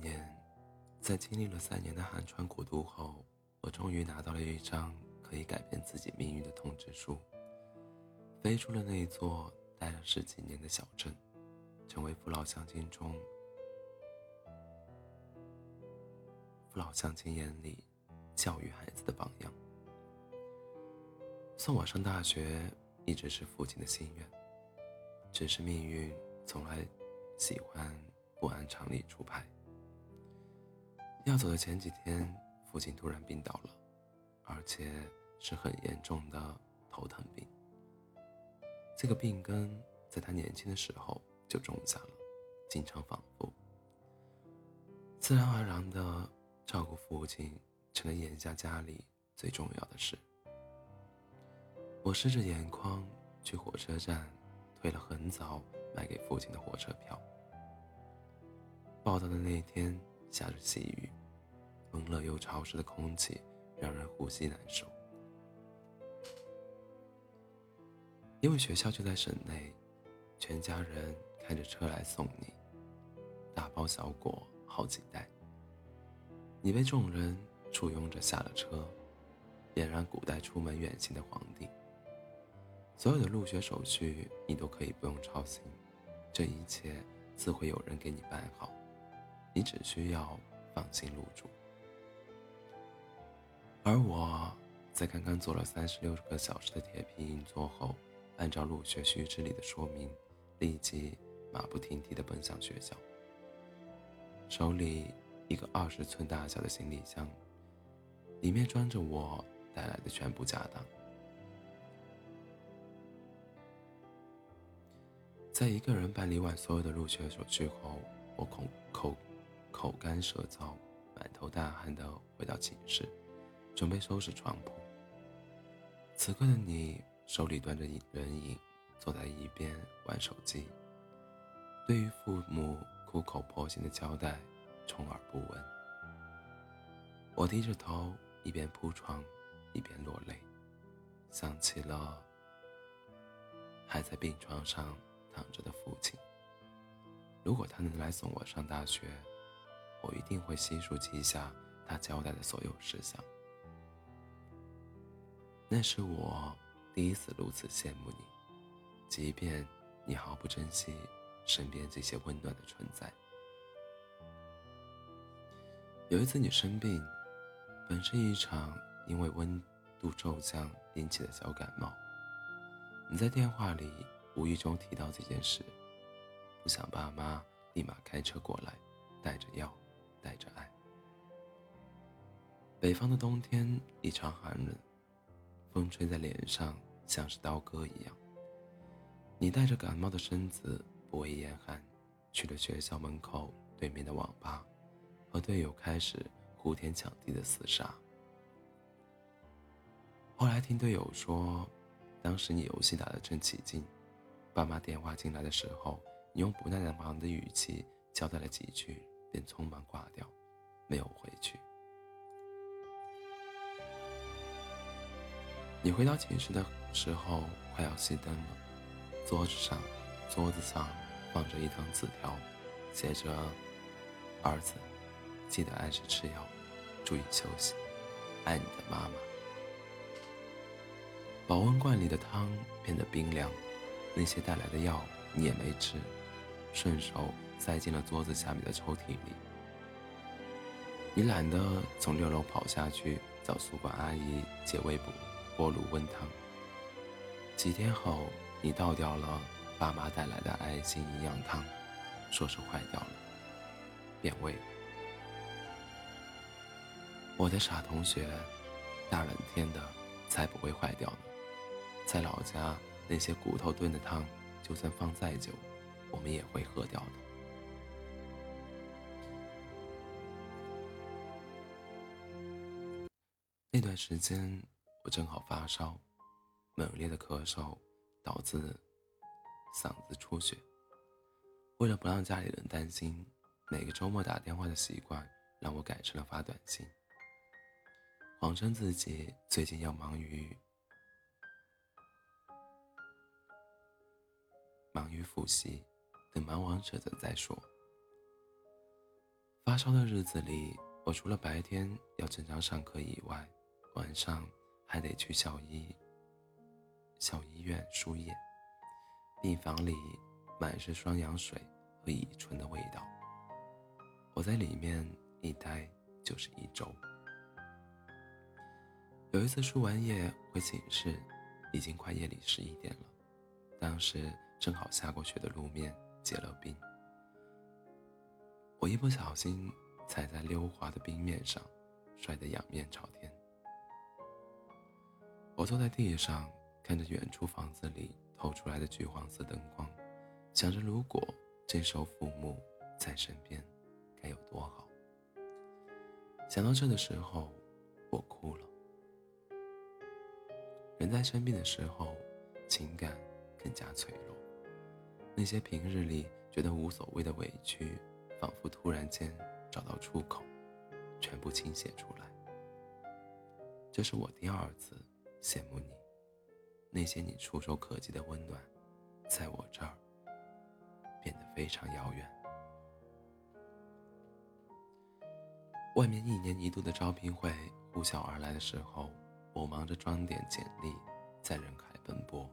年，在经历了三年的寒窗苦读后，我终于拿到了一张可以改变自己命运的通知书，飞出了那座待了十几年的小镇，成为父老乡亲中父老乡亲眼里教育孩子的榜样。送我上大学一直是父亲的心愿，只是命运从来喜欢不按常理出牌。要走的前几天，父亲突然病倒了，而且是很严重的头疼病。这个病根在他年轻的时候就种下了，经常反复。自然而然的，照顾父亲成了眼下家里最重要的事。我湿着眼眶去火车站，退了很早买给父亲的火车票。报道的那天。下着细雨，闷热又潮湿的空气让人呼吸难受。因为学校就在省内，全家人开着车来送你，大包小裹好几袋。你被众人簇拥着下了车，俨然古代出门远行的皇帝。所有的入学手续你都可以不用操心，这一切自会有人给你办好。你只需要放心入住，而我在刚刚做了三十六个小时的铁皮硬座后，按照入学须知里的说明，立即马不停蹄地奔向学校，手里一个二十寸大小的行李箱，里面装着我带来的全部家当。在一个人办理完所有的入学手续后，我口口。口干舌燥、满头大汗的回到寝室，准备收拾床铺。此刻的你手里端着人影，坐在一边玩手机，对于父母苦口婆心的交代，充耳不闻。我低着头，一边铺床，一边落泪，想起了还在病床上躺着的父亲。如果他能来送我上大学，我一定会悉数记下他交代的所有事项。那是我第一次如此羡慕你，即便你毫不珍惜身边这些温暖的存在。有一次你生病，本是一场因为温度骤降引起的小感冒，你在电话里无意中提到这件事，不想爸妈立马开车过来，带着药。带着爱。北方的冬天异常寒冷，风吹在脸上像是刀割一样。你带着感冒的身子不畏严寒，去了学校门口对面的网吧，和队友开始呼天抢地的厮杀。后来听队友说，当时你游戏打得正起劲，爸妈电话进来的时候，你用不耐烦的语气交代了几句。便匆忙挂掉，没有回去。你回到寝室的时候，快要熄灯了。桌子上，桌子上放着一张纸条，写着：“儿子，记得按时吃药，注意休息，爱你的妈妈。”保温罐里的汤变得冰凉，那些带来的药你也没吃，顺手。塞进了桌子下面的抽屉里。你懒得从六楼跑下去找宿管阿姨借微波锅炉温汤。几天后，你倒掉了爸妈带来的爱心营养汤，说是坏掉了，变味。我的傻同学，大冷天的才不会坏掉呢。在老家，那些骨头炖的汤，就算放再久，我们也会喝掉的。那段时间我正好发烧，猛烈的咳嗽导致嗓子出血。为了不让家里人担心，每个周末打电话的习惯让我改成了发短信，谎称自己最近要忙于忙于复习，等忙完这阵再说。发烧的日子里，我除了白天要正常上课以外，晚上还得去校医校医院输液。病房里满是双氧水和乙醇的味道。我在里面一待就是一周。有一次输完液回寝室，已经快夜里十一点了。当时正好下过雪的路面结了冰，我一不小心踩在溜滑的冰面上，摔得仰面朝天。我坐在地上，看着远处房子里透出来的橘黄色灯光，想着如果这时候父母在身边，该有多好。想到这的时候，我哭了。人在生病的时候，情感。更加脆弱，那些平日里觉得无所谓的委屈，仿佛突然间找到出口，全部倾泻出来。这是我第二次羡慕你，那些你触手可及的温暖，在我这儿变得非常遥远。外面一年一度的招聘会呼啸而来的时候，我忙着装点简历，在人海奔波。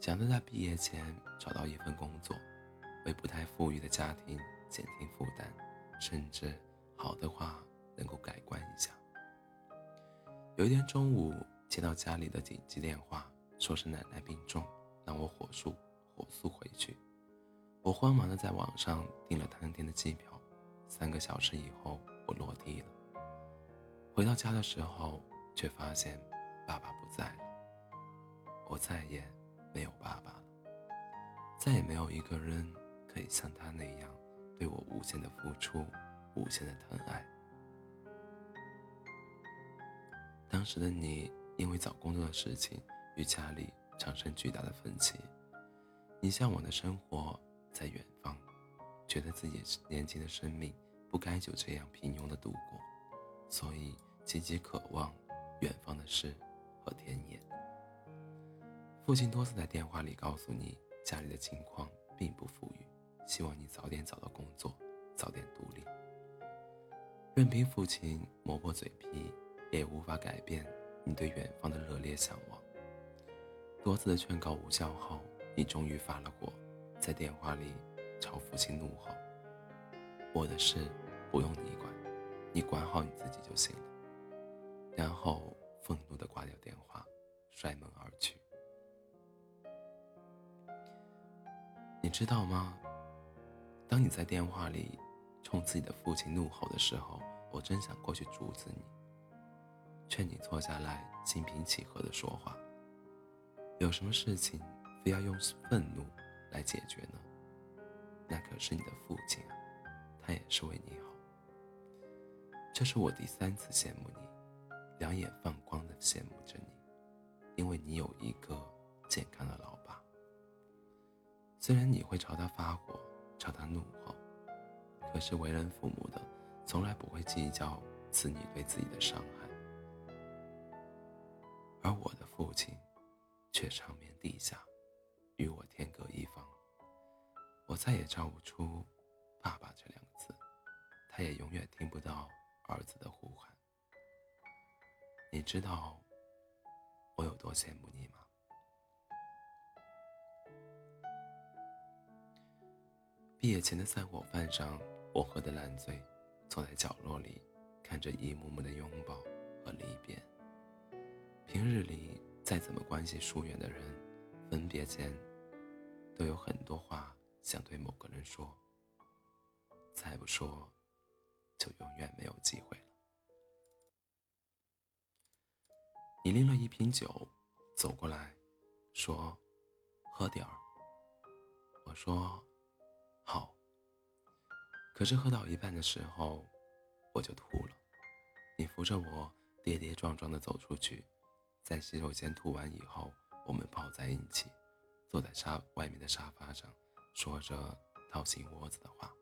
想着在毕业前找到一份工作，为不太富裕的家庭减轻负担，甚至好的话能够改观一下。有一天中午接到家里的紧急电话，说是奶奶病重，让我火速火速回去。我慌忙的在网上订了当天的机票，三个小时以后我落地了。回到家的时候，却发现爸爸不在了。我再也。没有爸爸了，再也没有一个人可以像他那样对我无限的付出，无限的疼爱。当时的你因为找工作的事情与家里产生巨大的分歧，你向往的生活在远方，觉得自己年轻的生命不该就这样平庸的度过，所以积极渴望远方的诗和田野。父亲多次在电话里告诉你，家里的情况并不富裕，希望你早点找到工作，早点独立。任凭父亲磨破嘴皮，也无法改变你对远方的热烈向往。多次的劝告无效后，你终于发了火，在电话里朝父亲怒吼：“我的事不用你管，你管好你自己就行了。”然后愤怒地挂掉电话，摔门而去。你知道吗？当你在电话里冲自己的父亲怒吼的时候，我真想过去阻止你，劝你坐下来，心平气和的说话。有什么事情非要用愤怒来解决呢？那可是你的父亲啊，他也是为你好。这是我第三次羡慕你，两眼放光的羡慕着你，因为你有一个健康的老爸。虽然你会朝他发火，朝他怒吼，可是为人父母的从来不会计较子女对自己的伤害，而我的父亲却长眠地下，与我天各一方。我再也叫不出“爸爸”这两个字，他也永远听不到儿子的呼喊。你知道我有多羡慕你吗？毕业前的散伙饭上，我喝得烂醉，坐在角落里，看着一幕幕的拥抱和离别。平日里再怎么关系疏远的人，分别间都有很多话想对某个人说。再不说，就永远没有机会了。你拎了一瓶酒，走过来，说：“喝点儿。”我说。好。可是喝到一半的时候，我就吐了。你扶着我，跌跌撞撞地走出去，在洗手间吐完以后，我们抱在一起，坐在沙外面的沙发上，说着掏心窝子的话。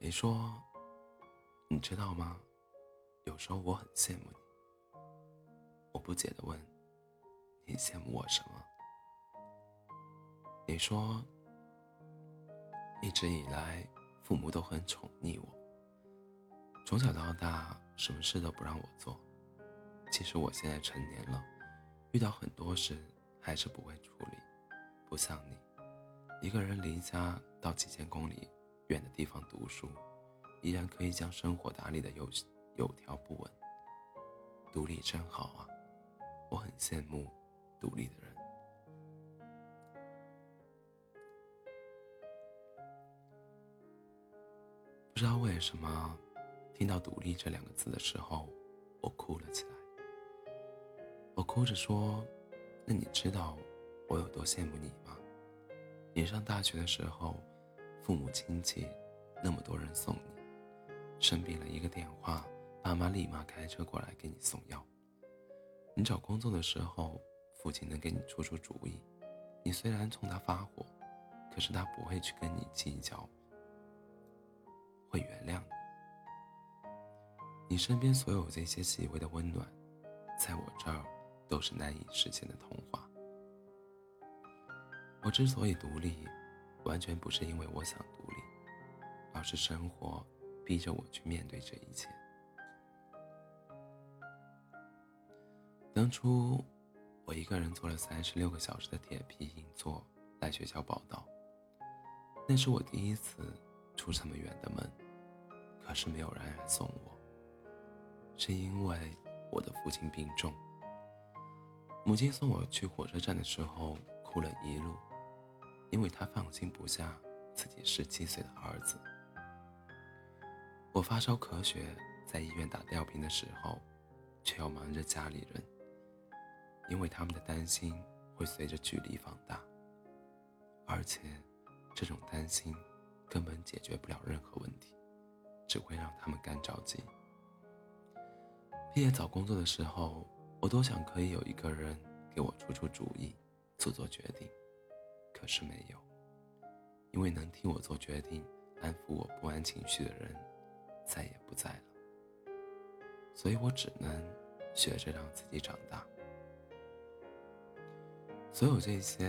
你说：“你知道吗？有时候我很羡慕你。”我不解的问：“你羡慕我什么？”你说。一直以来，父母都很宠溺我。从小到大，什么事都不让我做。其实我现在成年了，遇到很多事还是不会处理。不像你，一个人离家到几千公里远的地方读书，依然可以将生活打理的有有条不紊。独立真好啊，我很羡慕独立的人。不知道为什么，听到“独立”这两个字的时候，我哭了起来。我哭着说：“那你知道我有多羡慕你吗？你上大学的时候，父母亲戚那么多人送你，生病了一个电话，爸妈立马开车过来给你送药。你找工作的时候，父亲能给你出出主意。你虽然冲他发火，可是他不会去跟你计较，会原谅你。你身边所有这些细微的温暖，在我这儿。”都是难以实现的童话。我之所以独立，完全不是因为我想独立，而是生活逼着我去面对这一切。当初，我一个人坐了三十六个小时的铁皮硬座来学校报道，那是我第一次出这么远的门，可是没有人来送我，是因为我的父亲病重。母亲送我去火车站的时候，哭了一路，因为她放心不下自己十七岁的儿子。我发烧咳血，在医院打吊瓶的时候，却要忙着家里人，因为他们的担心会随着距离放大，而且这种担心根本解决不了任何问题，只会让他们干着急。毕业找工作的时候。我多想可以有一个人给我出出主意，做做决定，可是没有，因为能替我做决定、安抚我不安情绪的人再也不在了，所以我只能学着让自己长大。所有这些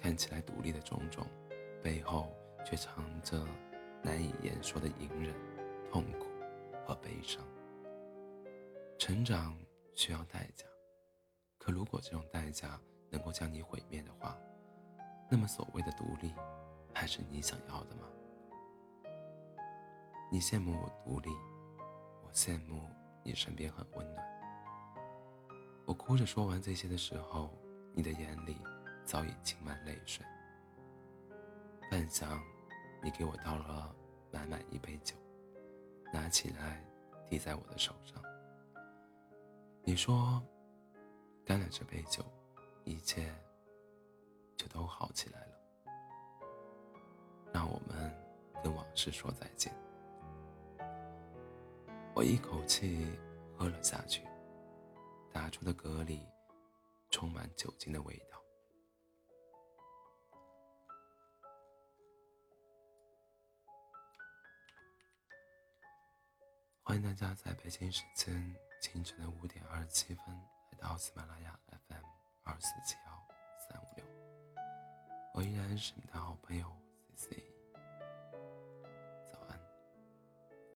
看起来独立的种种，背后却藏着难以言说的隐忍、痛苦和悲伤。成长。需要代价，可如果这种代价能够将你毁灭的话，那么所谓的独立，还是你想要的吗？你羡慕我独立，我羡慕你身边很温暖。我哭着说完这些的时候，你的眼里早已噙满泪水。半晌，你给我倒了满满一杯酒，拿起来递在我的手上。你说，干了这杯酒，一切就都好起来了。让我们跟往事说再见。我一口气喝了下去，打出的嗝里充满酒精的味道。欢迎大家在北京时间。清晨的五点二十七分，来到喜马拉雅 FM 二四七幺三五六，我依然是你的好朋友 C C。